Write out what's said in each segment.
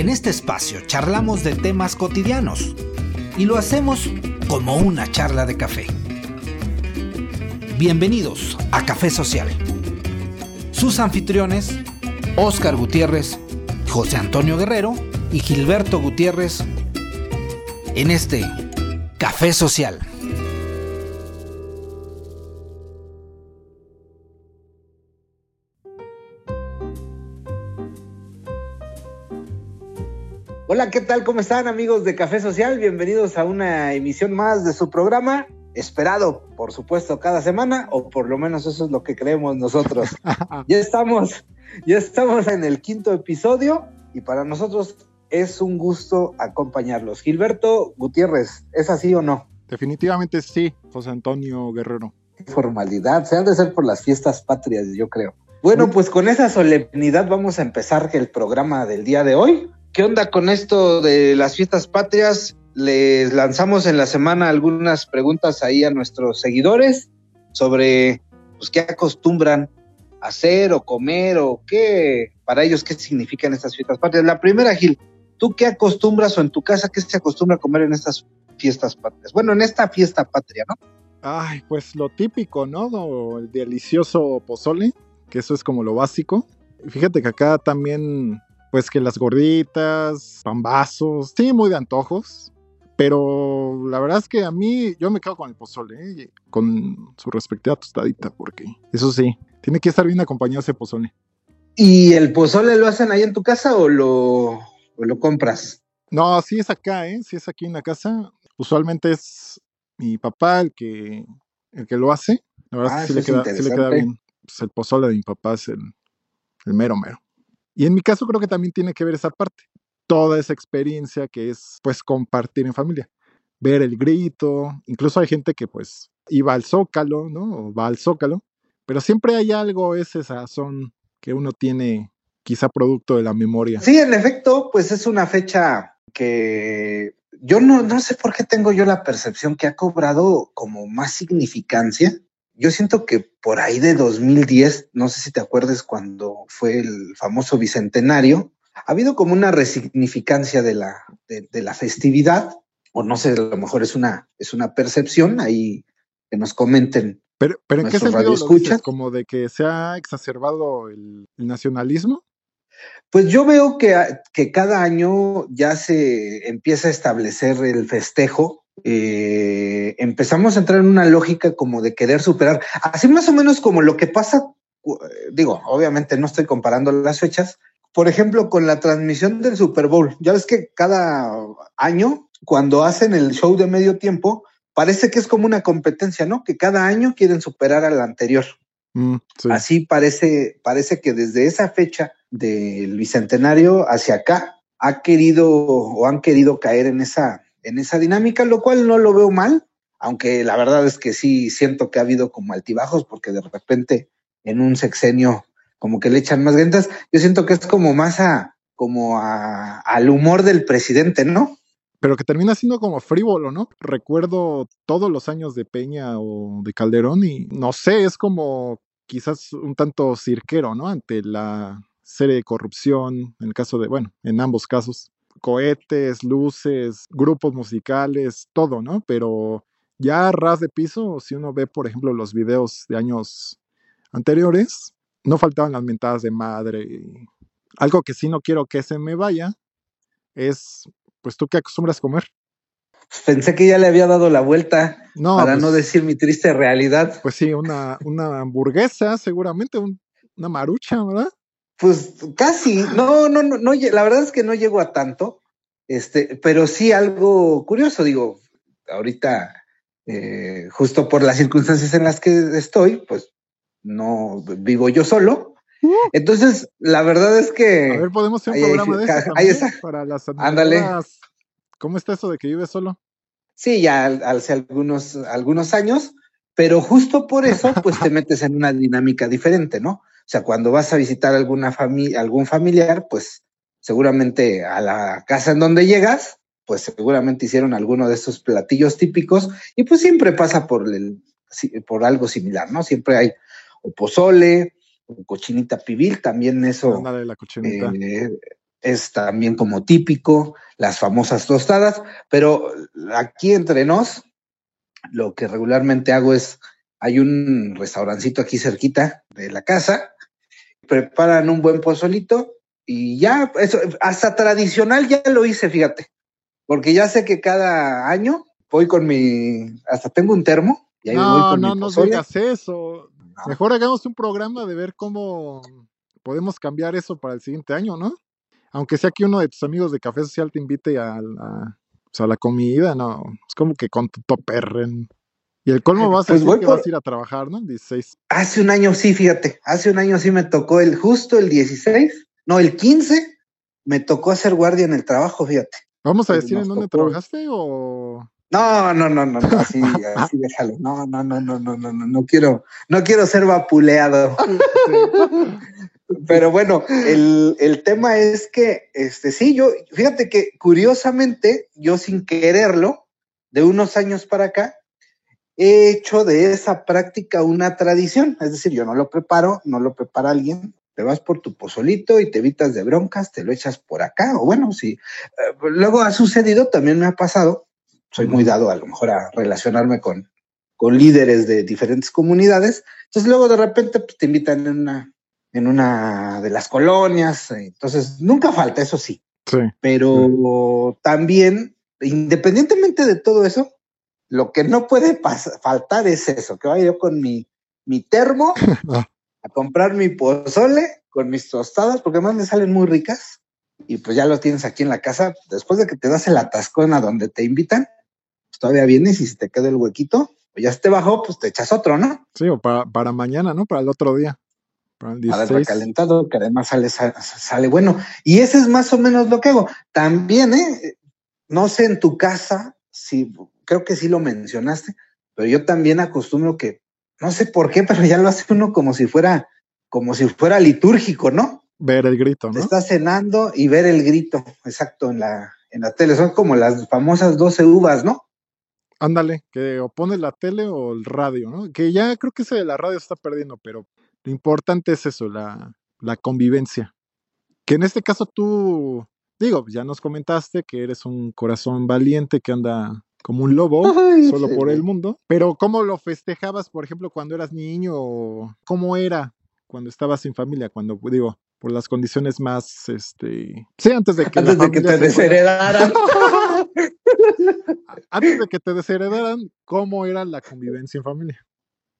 En este espacio charlamos de temas cotidianos y lo hacemos como una charla de café. Bienvenidos a Café Social. Sus anfitriones, Óscar Gutiérrez, José Antonio Guerrero y Gilberto Gutiérrez en este Café Social. Hola, ¿qué tal? ¿Cómo están amigos de Café Social? Bienvenidos a una emisión más de su programa, esperado, por supuesto, cada semana, o por lo menos eso es lo que creemos nosotros. ya estamos, ya estamos en el quinto episodio y para nosotros es un gusto acompañarlos. Gilberto Gutiérrez, ¿es así o no? Definitivamente sí, José Antonio Guerrero. Formalidad, se han de ser por las fiestas patrias, yo creo. Bueno, pues con esa solemnidad vamos a empezar el programa del día de hoy. ¿Qué onda con esto de las fiestas patrias? Les lanzamos en la semana algunas preguntas ahí a nuestros seguidores sobre pues, qué acostumbran hacer o comer o qué, para ellos, qué significan estas fiestas patrias. La primera, Gil, ¿tú qué acostumbras o en tu casa qué se acostumbra a comer en estas fiestas patrias? Bueno, en esta fiesta patria, ¿no? Ay, pues lo típico, ¿no? El delicioso pozole, que eso es como lo básico. Fíjate que acá también pues que las gorditas, pambazos, sí, muy de antojos. Pero la verdad es que a mí, yo me quedo con el pozole, ¿eh? con su respectiva tostadita, porque eso sí, tiene que estar bien acompañado ese pozole. ¿Y el pozole lo hacen ahí en tu casa o lo, lo compras? No, sí es acá, ¿eh? Sí es aquí en la casa. Usualmente es mi papá el que, el que lo hace. La verdad es que ah, sí le, queda, sí le, queda, bien. Pues el pozole de mi papá es el, el mero mero. Y en mi caso creo que también tiene que ver esa parte, toda esa experiencia que es pues compartir en familia, ver el grito, incluso hay gente que pues iba al zócalo, ¿no? O va al zócalo, pero siempre hay algo, ese sazón que uno tiene quizá producto de la memoria. Sí, en efecto, pues es una fecha que yo no, no sé por qué tengo yo la percepción que ha cobrado como más significancia yo siento que por ahí de 2010, no sé si te acuerdes cuando fue el famoso bicentenario, ha habido como una resignificancia de la, de, la festividad, o no sé, a lo mejor es una, es una percepción, ahí que nos comenten. Pero, pero ¿en qué sentido lo dices? ¿Como de que se ha exacerbado el, el nacionalismo? Pues yo veo que, que, cada año ya se empieza a establecer el festejo eh, empezamos a entrar en una lógica como de querer superar, así más o menos como lo que pasa, digo, obviamente no estoy comparando las fechas, por ejemplo, con la transmisión del Super Bowl. Ya ves que cada año, cuando hacen el show de medio tiempo, parece que es como una competencia, ¿no? Que cada año quieren superar al anterior. Mm, así parece, parece que desde esa fecha del bicentenario hacia acá ha querido o han querido caer en esa en esa dinámica, lo cual no lo veo mal, aunque la verdad es que sí siento que ha habido como altibajos, porque de repente en un sexenio como que le echan más ventas. Yo siento que es como más a, como a, al humor del presidente, ¿no? Pero que termina siendo como frívolo, ¿no? Recuerdo todos los años de Peña o de Calderón y no sé, es como quizás un tanto cirquero, ¿no? Ante la serie de corrupción, en el caso de, bueno, en ambos casos cohetes, luces, grupos musicales, todo, ¿no? Pero ya a ras de piso, si uno ve, por ejemplo, los videos de años anteriores, no faltaban las mentadas de madre. Algo que sí no quiero que se me vaya es, pues tú qué acostumbras a comer. Pensé que ya le había dado la vuelta para no pues decir mi triste realidad. Pues sí, una, una hamburguesa, seguramente, una marucha, ¿verdad? Pues casi, no, no, no, no, la verdad es que no llego a tanto, este, pero sí algo curioso, digo, ahorita, eh, justo por las circunstancias en las que estoy, pues no vivo yo solo. Uh. Entonces, la verdad es que. A ver, podemos hacer un programa de eso ahí está. para las Ándale. ¿Cómo está eso de que vives solo? Sí, ya hace algunos, algunos años, pero justo por eso, pues te metes en una dinámica diferente, ¿no? O sea, cuando vas a visitar alguna familia, algún familiar, pues seguramente a la casa en donde llegas, pues seguramente hicieron alguno de estos platillos típicos y pues siempre pasa por, el, por algo similar, ¿no? Siempre hay o pozole, o cochinita pibil, también eso. la cochinita. Eh, es también como típico, las famosas tostadas, pero aquí entre nos, lo que regularmente hago es, hay un restaurancito aquí cerquita de la casa, preparan un buen pozolito y ya, eso, hasta tradicional ya lo hice, fíjate, porque ya sé que cada año voy con mi, hasta tengo un termo. Y ahí no, voy con no, mi no pozole. digas eso. Mejor hagamos un programa de ver cómo podemos cambiar eso para el siguiente año, ¿no? Aunque sea que uno de tus amigos de Café Social te invite a la, a la comida, no. Es como que con tu toperren. Y el colmo vas a Pues decir voy que por- vas a ir a trabajar, ¿no? El 16. Hace un año sí, fíjate, hace un año sí me tocó el justo el 16, no, el 15, me tocó hacer guardia en el trabajo, fíjate. ¿Vamos a decir en dónde trabajaste o...? No, no, no, no, no, así, así déjalo. No, no, no, no, no, no, no, no quiero, no quiero ser vapuleado. Pero bueno, el, el tema es que, este, sí, yo, fíjate que curiosamente, yo sin quererlo, de unos años para acá, he hecho de esa práctica una tradición. Es decir, yo no lo preparo, no lo prepara alguien. Te vas por tu pozolito y te evitas de broncas, te lo echas por acá. O bueno, si eh, luego ha sucedido, también me ha pasado. Soy muy dado a lo mejor a relacionarme con, con líderes de diferentes comunidades. Entonces luego de repente pues, te invitan en una, en una de las colonias. eh, Entonces nunca falta, eso sí Sí. pero también, independientemente de todo eso, lo que no puede faltar es eso, que vaya yo con mi, mi termo a comprar mi pozole con mis tostadas, porque además me salen muy ricas, y pues ya lo tienes aquí en la casa, después de que te das el atascón a donde te invitan, pues todavía vienes y si te queda el huequito, pues ya se te bajó, pues te echas otro, ¿no? Sí, o para, para mañana, ¿no? Para el otro día. Para el Para el 16. recalentado, que además sale, sa- sale bueno. Y ese es más o menos lo que hago. También, ¿eh? no sé en tu casa, si creo que sí lo mencionaste, pero yo también acostumbro que, no sé por qué, pero ya lo hace uno como si fuera, como si fuera litúrgico, ¿no? Ver el grito, ¿no? estás cenando y ver el grito, exacto, en la, en la tele. Son como las famosas 12 uvas, ¿no? Ándale, que o pones la tele o el radio, ¿no? Que ya creo que ese de la radio se está perdiendo, pero lo importante es eso, la, la convivencia. Que en este caso tú, digo, ya nos comentaste que eres un corazón valiente que anda como un lobo Ay, solo sí, por el mundo. Pero ¿cómo lo festejabas, por ejemplo, cuando eras niño? ¿Cómo era cuando estabas sin familia? Cuando, digo, por las condiciones más, este... Sí, antes de que... Antes de que te desheredaran. antes de que te desheredaran, ¿cómo era la convivencia en familia?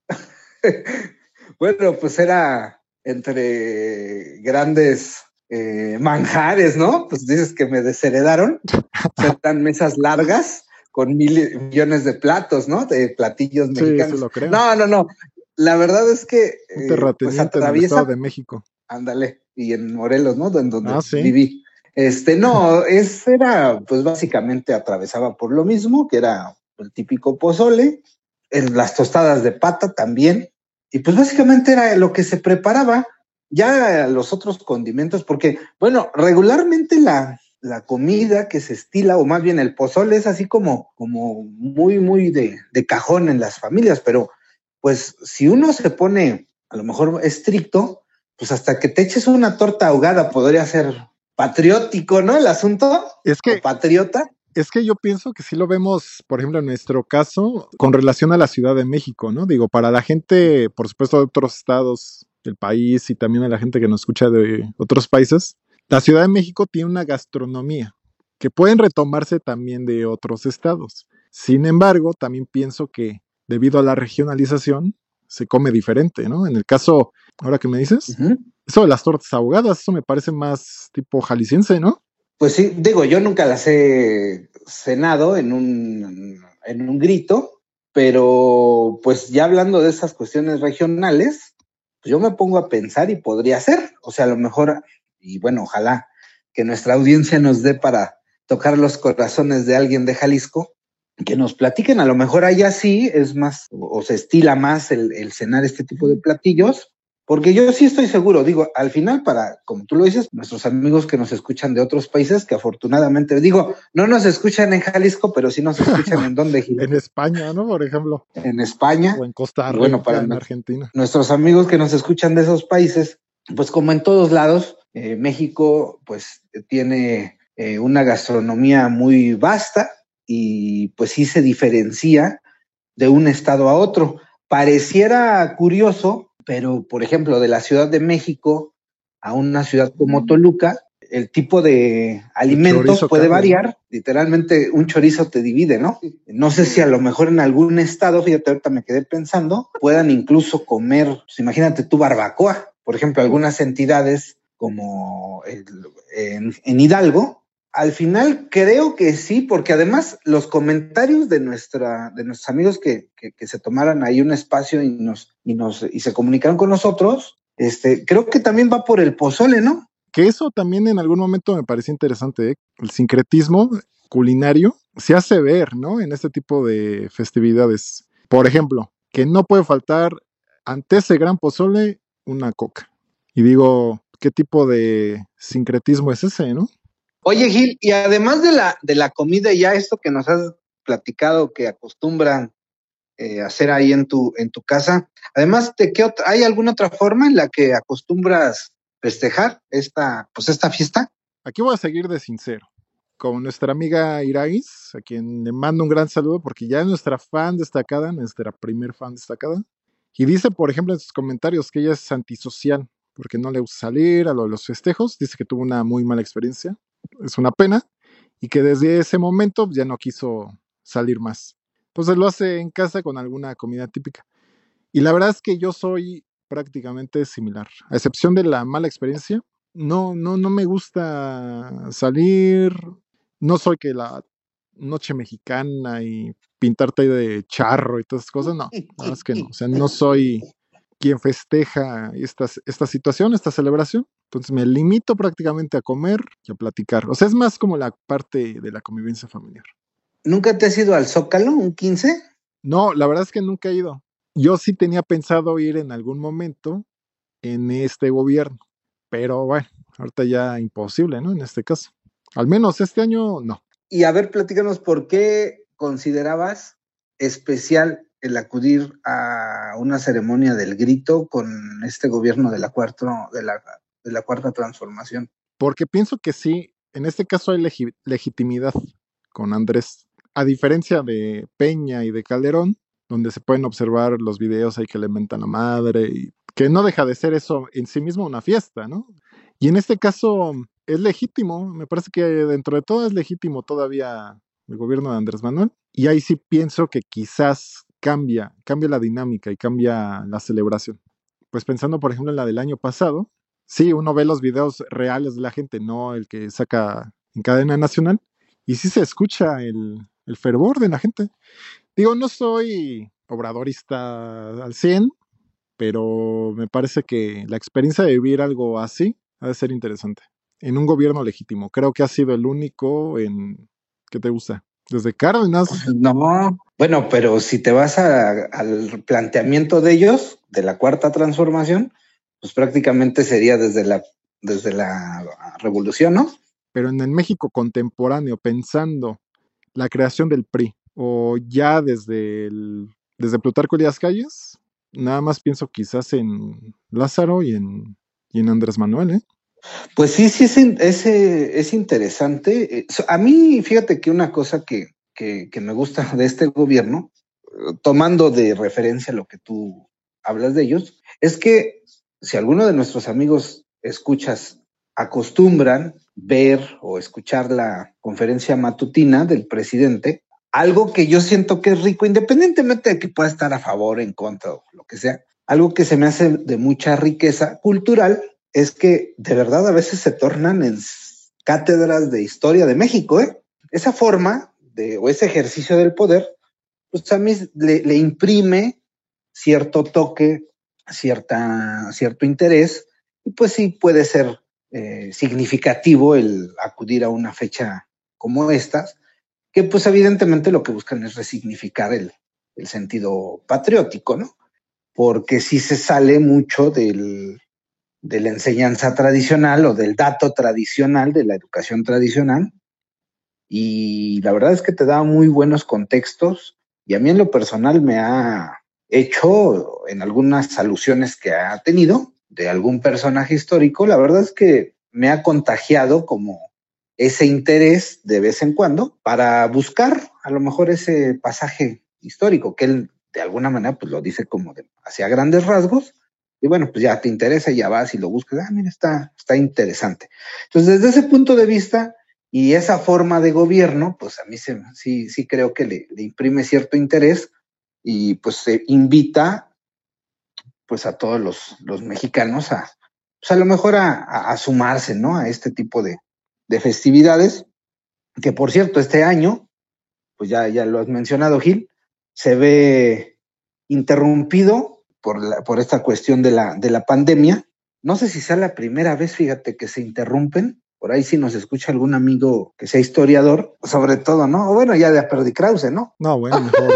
Bueno, pues era entre grandes eh, manjares, ¿no? Pues dices que me desheredaron. Eran mesas largas con mil millones de platos, ¿no? De platillos mexicanos. sí lo creo. No, no, no. La verdad es que Un eh, pues terrateniente en el atraviesa, de México. ándale, y en Morelos, ¿no? En donde Ah, sí. viví. Este, no, es, era, pues básicamente atravesaba por lo mismo, que era el típico pozole, en las tostadas de pata también, y pues básicamente era lo que se preparaba, ya los otros condimentos, porque, bueno, regularmente la, la comida que se estila, o más bien el pozole, es así como, como muy, muy de, de cajón en las familias, pero pues si uno se pone a lo mejor estricto, pues hasta que te eches una torta ahogada podría ser patriótico, ¿no? El asunto, Es o que, patriota. es que yo pienso que sí lo vemos, por ejemplo, en nuestro caso, con relación a la Ciudad de México, ¿no? Digo, para la gente, por supuesto, de otros estados del país y también a la gente que nos escucha de otros países, la Ciudad de México tiene una gastronomía que pueden retomarse también de otros estados. Sin embargo, también pienso que debido a la regionalización se come diferente, ¿no? En el caso, ahora que me dices, Ujú. eso de las tortas ahogadas, eso me parece más tipo jalisciense, ¿no? Pues sí, digo, yo nunca las he cenado en un, en un grito, pero pues ya hablando de esas cuestiones regionales, pues yo me pongo a pensar y podría ser, o sea, a lo mejor, y bueno, ojalá que nuestra audiencia nos dé para tocar los corazones de alguien de Jalisco, que nos platiquen, a lo mejor allá sí es más, o, o se estila más el, el cenar este tipo de platillos, porque yo sí estoy seguro, digo, al final para, como tú lo dices, nuestros amigos que nos escuchan de otros países, que afortunadamente, digo, no nos escuchan en Jalisco, pero sí nos escuchan en donde, Gil? En España, ¿no? Por ejemplo, en España. o en Costa Rica, Bueno, para en Argentina. Nuestros amigos que nos escuchan de esos países, pues como en todos lados, Eh, México pues tiene eh, una gastronomía muy vasta y pues sí se diferencia de un estado a otro. Pareciera curioso, pero por ejemplo, de la Ciudad de México a una ciudad como Toluca, el tipo de alimentos puede variar. Literalmente un chorizo te divide, ¿no? No sé si a lo mejor en algún estado, fíjate, ahorita me quedé pensando, puedan incluso comer, pues imagínate tu barbacoa. Por ejemplo, algunas entidades como en, Hidalgo, al final creo que sí, porque además los comentarios de nuestra, de nuestros amigos que, que, se tomaran ahí un espacio y nos, y nos, y se comunicaron con nosotros, este, creo que también va por el pozole, ¿no? Que eso también en algún momento me pareció interesante, ¿eh? el sincretismo culinario se hace ver, ¿no? En este tipo de festividades. Por ejemplo, que no puede faltar ante ese gran pozole una coca. Y digo, ¿qué tipo de sincretismo es ese, no? Oye, Gil, y además de la, de la comida, ya esto que nos has platicado que acostumbran eh, hacer ahí en tu, en tu casa, además, ¿de qué otra, ¿hay alguna otra forma en la que acostumbras festejar esta, pues esta fiesta? Aquí voy a seguir de sincero. Con nuestra amiga Irais, a quien le mando un gran saludo porque ya es nuestra fan destacada, nuestra primer fan destacada. Y dice, por ejemplo, en sus comentarios que ella es antisocial porque no le gusta salir a los festejos. Dice que tuvo una muy mala experiencia. Es una pena. Y que desde ese momento ya no quiso salir más. Entonces lo hace en casa con alguna comida típica. Y la verdad es que yo soy prácticamente similar. A excepción de la mala experiencia, no, no, no me gusta salir. No soy que la noche mexicana y pintarte de charro y todas esas cosas, no, no es que no. O sea, no soy quien festeja esta, esta situación, esta celebración. Entonces me limito prácticamente a comer y a platicar. O sea, es más como la parte de la convivencia familiar. ¿Nunca te has ido al Zócalo, un 15? No, la verdad es que nunca he ido yo sí tenía pensado ir en algún momento en este gobierno, pero bueno, ahorita ya imposible, ¿no? En este caso. Al menos este año no. Y a ver, platícanos por qué considerabas especial el acudir a una ceremonia del grito con este gobierno de la, cuarta, de la, de la cuarta transformación. Porque pienso que sí, en este caso hay legitimidad con Andrés. A diferencia de Peña y de Calderón, donde se pueden observar los videos ahí que le mentan la madre y que no deja de ser eso en sí mismo una fiesta, ¿no? Y en este caso es legítimo, me parece que dentro de todo es legítimo todavía el gobierno de Andrés Manuel y ahí sí pienso que quizás cambia, cambia la dinámica y cambia la celebración. Pues pensando por ejemplo en la del año pasado, sí, uno ve los videos reales de la gente, no el que saca en cadena nacional, y sí se escucha el, fervor de la gente. Digo, no soy obradorista al 100, pero me parece que la experiencia de vivir algo así ha de ser interesante. En un gobierno legítimo. Creo que ha sido el único en... ¿Qué te gusta? Desde Cárdenas. Pues, no, bueno, pero si te vas al planteamiento de ellos, de la cuarta transformación, pues prácticamente sería desde la, desde la revolución, ¿no? Pero en el México contemporáneo, pensando la creación del PRI, o ya desde, el, desde Plutarco las Calles, nada más pienso quizás en Lázaro y en, y en Andrés Manuel, ¿eh? Pues sí, sí, es, es, es, interesante. Eh, a mí, fíjate que una cosa que, que, me gusta de este gobierno, tomando de referencia lo que tú hablas de ellos, es que si alguno de nuestros amigos escuchas acostumbran ver o escuchar la conferencia matutina del presidente, algo que yo siento que es rico, independientemente de que pueda estar a favor, en contra o lo que sea, algo que se me hace de mucha riqueza cultural es que de verdad a veces se tornan en cátedras de historia de México, ¿eh? Esa forma de, o ese ejercicio del poder, pues a mí le, imprime cierto toque, cierta, cierto interés, y pues sí puede ser eh, significativo el acudir a una fecha como estas, que pues evidentemente lo que buscan es resignificar el, sentido patriótico, ¿no? Porque si se sale mucho del, de la enseñanza tradicional o del dato tradicional, de la educación tradicional, y la verdad es que te da muy buenos contextos y a mí en lo personal me ha hecho en algunas alusiones que ha tenido de algún personaje histórico, la verdad es que me ha contagiado como ese interés de vez en cuando para buscar a lo mejor ese pasaje histórico que él de alguna manera pues lo dice como de, hacia grandes rasgos y bueno, pues ya te interesa, ya vas y lo buscas, ah, mira, está, está interesante. Entonces, desde ese punto de vista y esa forma de gobierno, pues a mí sí, sí creo que le, imprime cierto interés y pues se invita pues a todos los, mexicanos a, pues a lo mejor a, sumarse, ¿no? A este tipo de, de festividades, que por cierto, este año, pues ya, ya lo has mencionado, Gil, se ve interrumpido por, por esta cuestión de la, de la pandemia. No sé si sea la primera vez, fíjate, que se interrumpen. Por ahí si nos escucha algún amigo que sea historiador, sobre todo, ¿no? O bueno, ya de Perdi Krause, ¿no? No, bueno, mejor.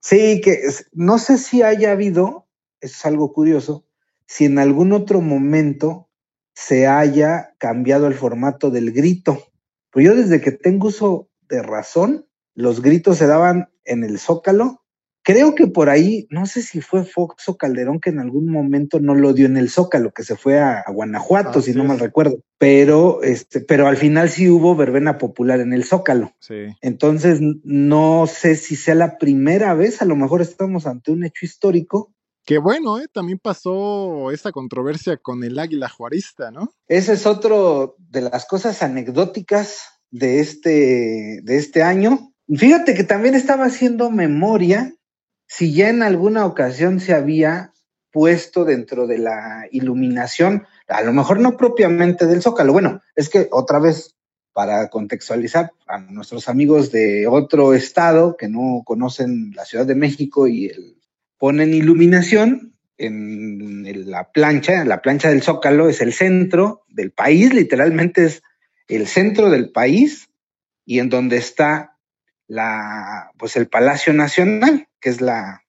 sí, que no sé si haya habido, es algo curioso, si en algún otro momento se haya cambiado el formato del grito. Pues yo desde que tengo uso de razón, los gritos se daban en el zócalo Creo que por ahí, no sé si fue Fox o Calderón que en algún momento no lo dio en el Zócalo, que se fue a, Guanajuato, si no mal recuerdo. Pero, este, pero al final sí hubo verbena popular en el Zócalo. Sí. Entonces, no sé si sea la primera vez, a lo mejor estamos ante un hecho histórico. Qué bueno, ¿eh? También pasó esta controversia con el águila juarista, ¿no? Ese es otro de las cosas anecdóticas de este, de este año. Fíjate que también estaba haciendo memoria si ya en alguna ocasión se había puesto dentro de la iluminación, a lo mejor no propiamente del zócalo. Bueno, es que otra vez, para contextualizar a nuestros amigos de otro estado que no conocen la Ciudad de México y el, ponen iluminación en la plancha, la plancha del zócalo es el centro del país, literalmente es el centro del país y en donde está la, pues el Palacio Nacional, que es la,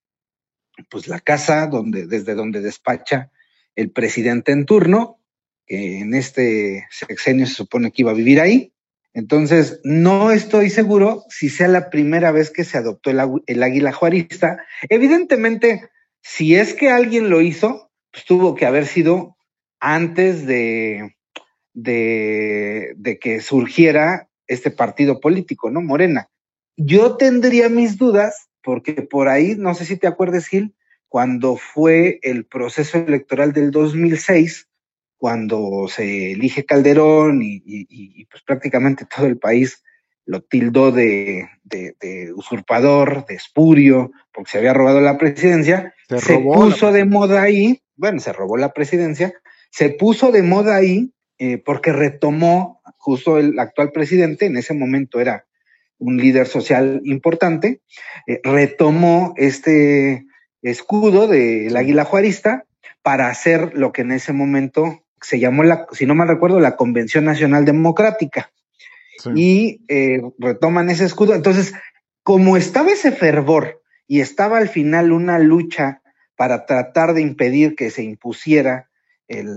pues la casa donde, desde donde despacha el presidente en turno, que en este sexenio se supone que iba a vivir ahí. Entonces, no estoy seguro si sea la primera vez que se adoptó el, águila juarista. Evidentemente, si es que alguien lo hizo, pues tuvo que haber sido antes de, de, de que surgiera este partido político, ¿no? Morena. Yo tendría mis dudas, porque por ahí, no sé si te acuerdas, Gil, cuando fue el proceso electoral del 2006, cuando se elige Calderón y, pues prácticamente todo el país lo tildó de, usurpador, de espurio, porque se había robado la presidencia, se, puso de moda ahí, bueno, se robó la presidencia, se puso de moda ahí eh, porque retomó justo el actual presidente, en ese momento era un líder social importante, eh, retomó este escudo del águila juarista para hacer lo que en ese momento se llamó, la, si no mal recuerdo, la Convención Nacional Democrática. Y eh, retoman ese escudo. Entonces, como estaba ese fervor y estaba al final una lucha para tratar de impedir que se impusiera el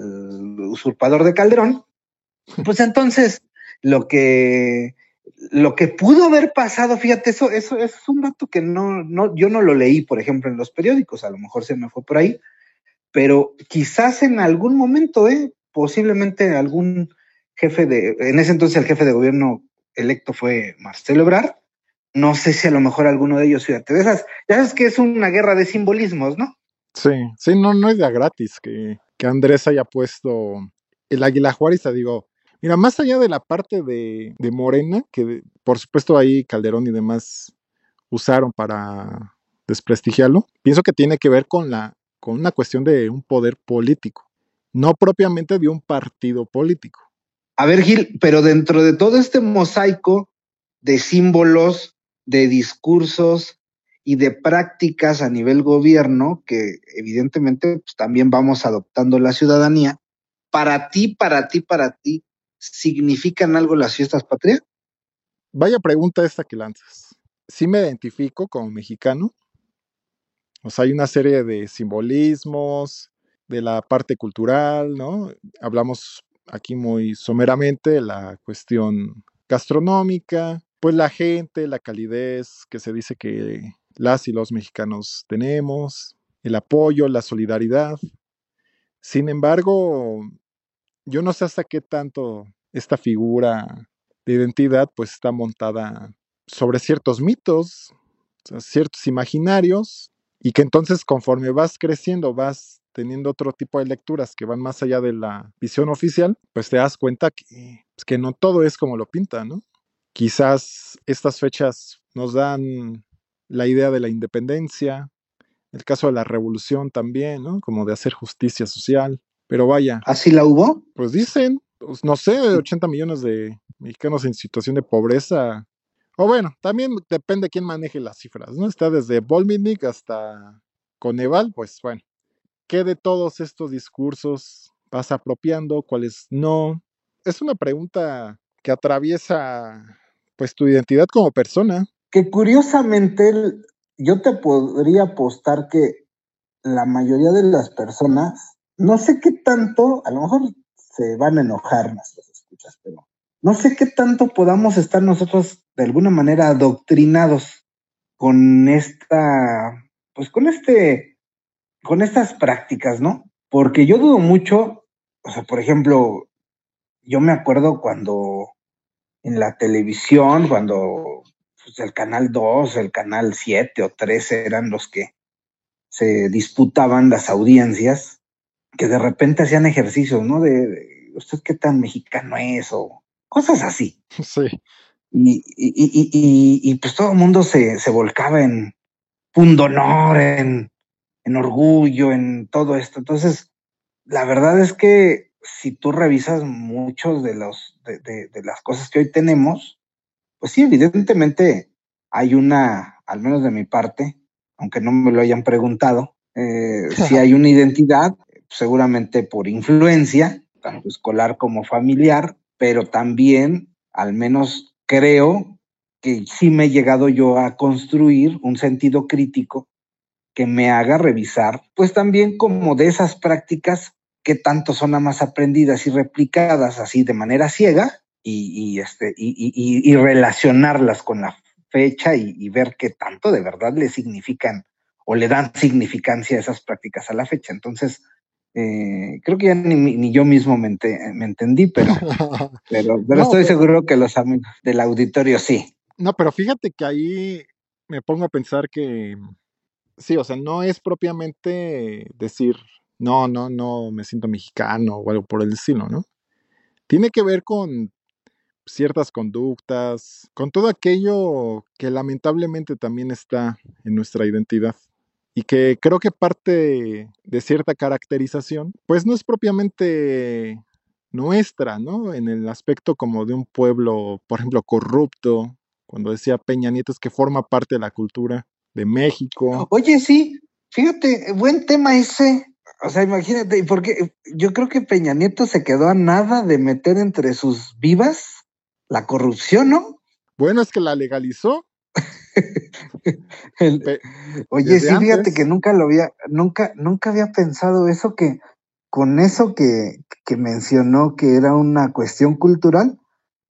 usurpador de Calderón, pues entonces lo que lo que pudo haber pasado, fíjate, eso, eso, es un dato que no, no, yo no lo leí, por ejemplo, en los periódicos, a lo mejor se me fue por ahí, pero quizás en algún momento, ¿eh? posiblemente algún jefe de, en ese entonces el jefe de gobierno electo fue Marcelo Ebrard, no sé si a lo mejor alguno de ellos, fíjate, de esas, ya sabes que es una guerra de simbolismos, ¿no? Sí, sí, no, no es de gratis que, que Andrés haya puesto el águila juárez, digo, Mira, más allá de la parte de, Morena, que por supuesto ahí Calderón y demás usaron para desprestigiarlo, pienso que tiene que ver con, la, con una cuestión de un poder político, no propiamente de un partido político. A ver, Gil, pero dentro de todo este mosaico de símbolos, de discursos y de prácticas a nivel gobierno, que evidentemente pues, también vamos adoptando la ciudadanía, para ti, para ti, para ti, ¿significan algo las fiestas patrias? Vaya pregunta esta que lanzas. Sí me identifico como mexicano. O sea, hay una serie de simbolismos, de la parte cultural, ¿no? Hablamos aquí muy someramente de la cuestión gastronómica, pues la gente, la calidez que se dice que las y los mexicanos tenemos, el apoyo, la solidaridad. Sin embargo, yo no sé hasta qué tanto esta figura de identidad pues está montada sobre ciertos mitos, ciertos imaginarios, y que entonces conforme vas creciendo, vas teniendo otro tipo de lecturas que van más allá de la visión oficial, pues te das cuenta que, pues, que no todo es como lo pinta, ¿no? Quizás estas fechas nos dan la idea de la independencia, el caso de la revolución también, ¿no? Como de hacer justicia social, pero vaya. ¿Así la hubo? Pues dicen, pues, no sé, 80 millones de mexicanos en situación de pobreza. O bueno, también depende quién maneje las cifras, ¿no? Está desde Volminic hasta Coneval, pues bueno, ¿qué de todos estos discursos vas apropiando? ¿Cuáles no? Es una pregunta que atraviesa pues tu identidad como persona. Que curiosamente yo te podría apostar que la mayoría de las personas, no sé qué tanto, a lo mejor se van a enojar nuestras escuchas, pero no sé qué tanto podamos estar nosotros de alguna manera adoctrinados con esta, pues con este, con estas prácticas, ¿no? Porque yo dudo mucho, o sea, por ejemplo, yo me acuerdo cuando en la televisión, cuando pues, el canal 2, el canal 7 o 13 eran los que se disputaban las audiencias, que de repente hacían ejercicios, ¿no? De, usted qué tan mexicano es o cosas así. Sí. Y, y, pues todo el mundo se, se volcaba en pundonor, en, en orgullo, en todo esto. Entonces, la verdad es que si tú revisas muchos de los de, de, las cosas que hoy tenemos, pues sí, evidentemente hay una, al menos de mi parte, aunque no me lo hayan preguntado, eh, si hay una identidad, seguramente por influencia, tanto escolar como familiar, pero también, al menos creo que sí me he llegado yo a construir un sentido crítico que me haga revisar, pues también como de esas prácticas que tanto son más aprendidas y replicadas así de manera ciega y, este, y, relacionarlas con la fecha y, ver qué tanto de verdad le significan o le dan significancia a esas prácticas a la fecha. Entonces, eh, creo que ya ni, yo mismo me, entendí, pero, pero, pero estoy seguro que los amigos del auditorio sí. No, pero fíjate que ahí me pongo a pensar que sí, o sea, no es propiamente decir, no, no, no me siento mexicano o algo por el estilo, ¿no? Tiene que ver con ciertas conductas, con todo aquello que lamentablemente también está en nuestra identidad y que creo que parte de cierta caracterización, pues no es propiamente nuestra, ¿no? En el aspecto como de un pueblo, por ejemplo, corrupto, cuando decía Peña Nieto es que forma parte de la cultura de México. Oye, sí, fíjate, buen tema ese. O sea, imagínate, porque yo creo que Peña Nieto se quedó a nada de meter entre sus vivas la corrupción, ¿no? Bueno, es que la legalizó. Oye, sí, fíjate que nunca lo había, nunca, nunca había pensado eso que con eso que, que, mencionó que era una cuestión cultural,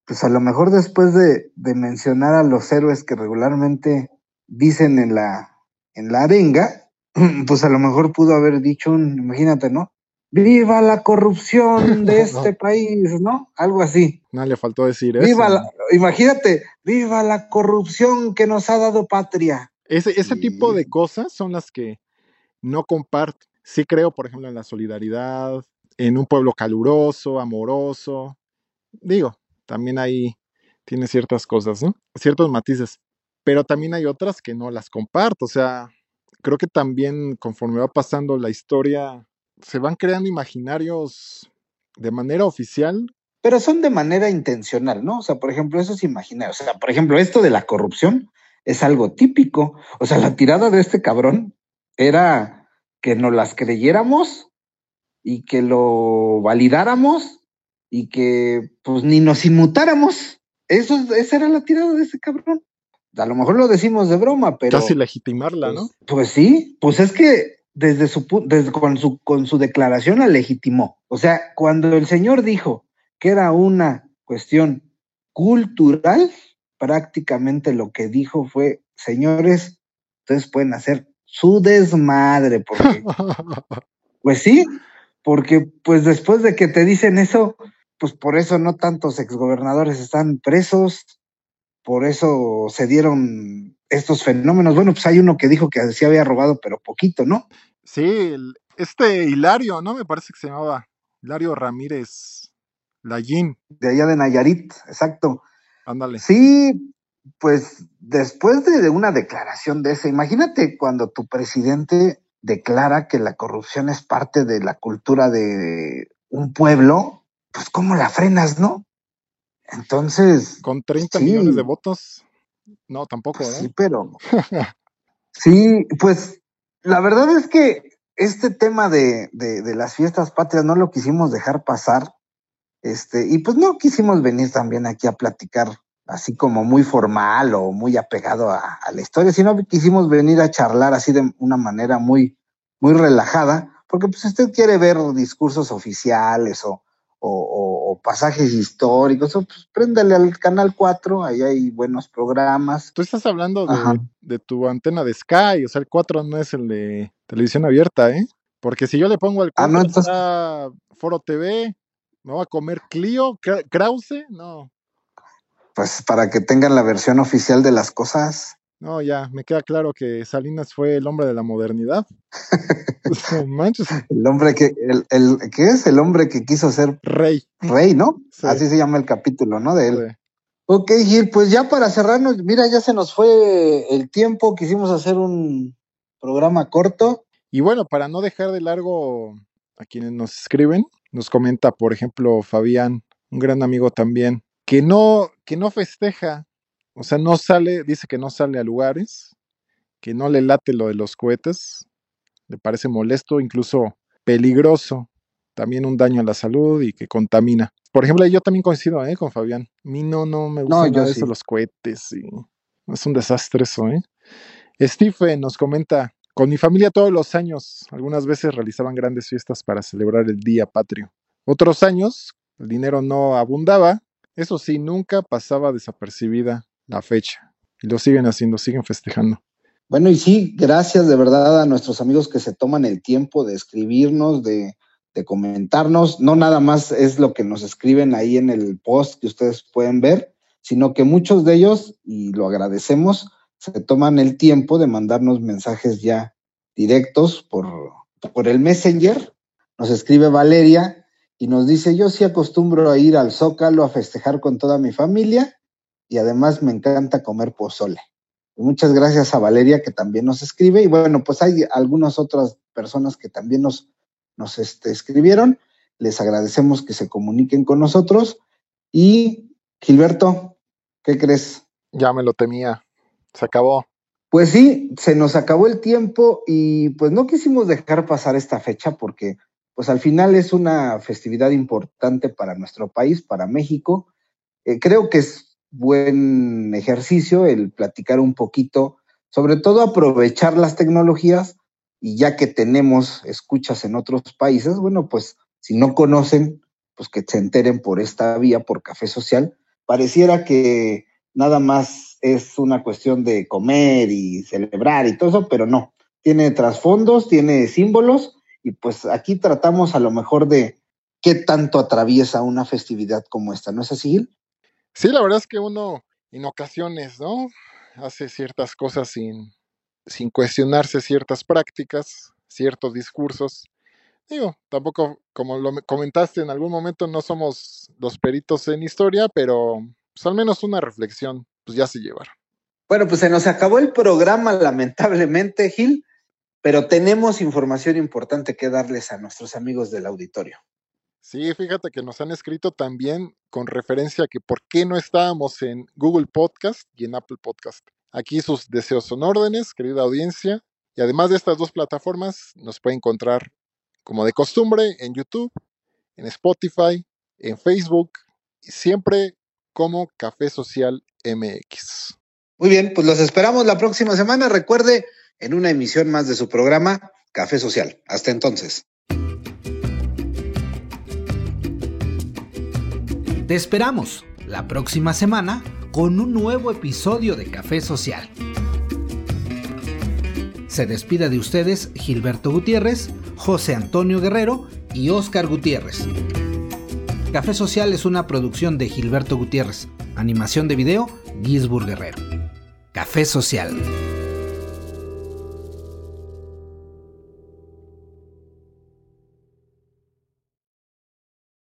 pues a lo mejor después de, de, mencionar a los héroes que regularmente dicen en la, en la arenga, pues a lo mejor pudo haber dicho un, imagínate, ¿no? Viva la corrupción de este país, ¿no? Algo así. No le faltó decir viva eso. imagínate, viva la corrupción que nos ha dado patria. Ese, ese tipo de cosas son las que no comparto. Sí creo, por ejemplo, en la solidaridad, en un pueblo caluroso, amoroso. Digo, también ahí tiene ciertas cosas, ¿no? Ciertos matices. Pero también hay otras que no las comparto. O sea, creo que también conforme va pasando la historia se van creando imaginarios de manera oficial. Pero son de manera intencional, ¿no? O sea, por ejemplo, eso es imaginario. O sea, por ejemplo, esto de la corrupción es algo típico. O sea, la tirada de este cabrón era que nos las creyéramos y que lo validáramos y que pues ni nos inmutáramos. Eso, esa era la tirada de ese cabrón. A lo mejor lo decimos de broma, pero. Casi legitimarla, ¿no? Pues sí, pues es que desde su, desde, con, su, con su declaración la legitimó. O sea, cuando el señor dijo que era una cuestión cultural, prácticamente lo que dijo fue, señores, ustedes pueden hacer su desmadre, porque, pues sí, porque pues después de que te dicen eso, pues por eso no tantos exgobernadores están presos, por eso se dieron estos fenómenos. Bueno, pues hay uno que dijo que sí había robado, pero poquito, ¿no? Sí, este Hilario, ¿no? Me parece que se llamaba Hilario Ramírez Lallín. De allá de Nayarit, exacto. Ándale. Sí, pues después de, una declaración de esa, imagínate cuando tu presidente declara que la corrupción es parte de la cultura de un pueblo, pues cómo la frenas, ¿no? Entonces... Con 30 millones de votos, no, tampoco, ¿eh? Sí, pero... sí, pues la verdad es que este tema de, de, las fiestas patrias no lo quisimos dejar pasar. Este, y pues no quisimos venir también aquí a platicar así como muy formal o muy apegado a, la historia, sino quisimos venir a charlar así de una manera muy, muy relajada, porque pues usted quiere ver discursos oficiales o, o, pasajes históricos, pues préndale al canal 4, ahí hay buenos programas. Tú estás hablando de, tu antena de Sky, o sea, el 4 no es el de televisión abierta, ¿eh? Porque si yo le pongo al 4 ah, Foro TV, ¿me va a comer Clio, Krause? No. Pues para que tengan la versión oficial de las cosas. No, ya, me queda claro que Salinas fue el hombre de la modernidad. El hombre que, el, el, ¿qué es? El hombre que quiso ser rey. Rey, ¿no? Así se llama el capítulo, ¿no? De él. Ok, Gil, pues ya para cerrarnos, mira, ya se nos fue el tiempo, quisimos hacer un programa corto. Y bueno, para no dejar de largo a quienes nos escriben, nos comenta, por ejemplo, Fabián, un gran amigo también, que no, que no festeja, o sea, no sale, dice que no sale a lugares, que no le late lo de los cohetes, le parece molesto, incluso peligroso, también un daño a la salud y que contamina. Por ejemplo, yo también coincido ¿eh? con Fabián. A mí no, no me gusta nada eso, los cohetes. Y es un desastre eso, ¿eh? Steve nos comenta, con mi familia todos los años, algunas veces realizaban grandes fiestas para celebrar el Día Patrio. Otros años, el dinero no abundaba, eso sí, nunca pasaba desapercibida la fecha. Y lo siguen haciendo, siguen festejando. Bueno, y sí, gracias de verdad a nuestros amigos que se toman el tiempo de escribirnos, de, de comentarnos. No nada más es lo que nos escriben ahí en el post que ustedes pueden ver, sino que muchos de ellos, y lo agradecemos, se toman el tiempo de mandarnos mensajes ya directos por, por el Messenger. Nos escribe Valeria y nos dice, yo sí acostumbro a ir al Zócalo a festejar con toda mi familia y además me encanta comer pozole. muchas gracias a Valeria que también nos escribe y bueno, pues hay algunas otras personas que también nos, nos este, escribieron. Les agradecemos que se comuniquen con nosotros y Gilberto, ¿qué crees? Ya me lo temía. Se acabó. Pues sí, se nos acabó el tiempo y pues no quisimos dejar pasar esta fecha porque pues al final es una festividad importante para nuestro país, para México. Eh, creo que es buen ejercicio el platicar un poquito, sobre todo aprovechar las tecnologías y ya que tenemos escuchas en otros países, bueno, pues si no conocen, pues que se enteren por esta vía, por Café Social. Pareciera que nada más es una cuestión de comer y celebrar y todo eso, pero no. Tiene trasfondos, tiene símbolos y pues aquí tratamos a lo mejor de qué tanto atraviesa una festividad como esta, ¿no es así? Sí, la verdad es que uno en ocasiones, ¿no? Hace ciertas cosas sin, sin cuestionarse ciertas prácticas, ciertos discursos. Digo, tampoco, como lo comentaste en algún momento, no somos los peritos en historia, pero pues al menos una reflexión, pues ya se llevaron. Bueno, pues se nos acabó el programa, lamentablemente, Gil, pero tenemos información importante que darles a nuestros amigos del auditorio. Sí, fíjate que nos han escrito también con referencia a que por qué no estábamos en Google Podcast y en Apple Podcast. Aquí sus deseos son órdenes, querida audiencia. Y además de estas dos plataformas, nos puede encontrar como de costumbre en YouTube, en Spotify, en Facebook y siempre como Café Social MX. Muy bien, pues los esperamos la próxima semana. Recuerde, en una emisión más de su programa Café Social. Hasta entonces. Te esperamos la próxima semana con un nuevo episodio de Café Social. Se despide de ustedes Gilberto Gutiérrez, José Antonio Guerrero y Oscar Gutiérrez. Café Social es una producción de Gilberto Gutiérrez. Animación de video, Gisburg Guerrero. Café Social.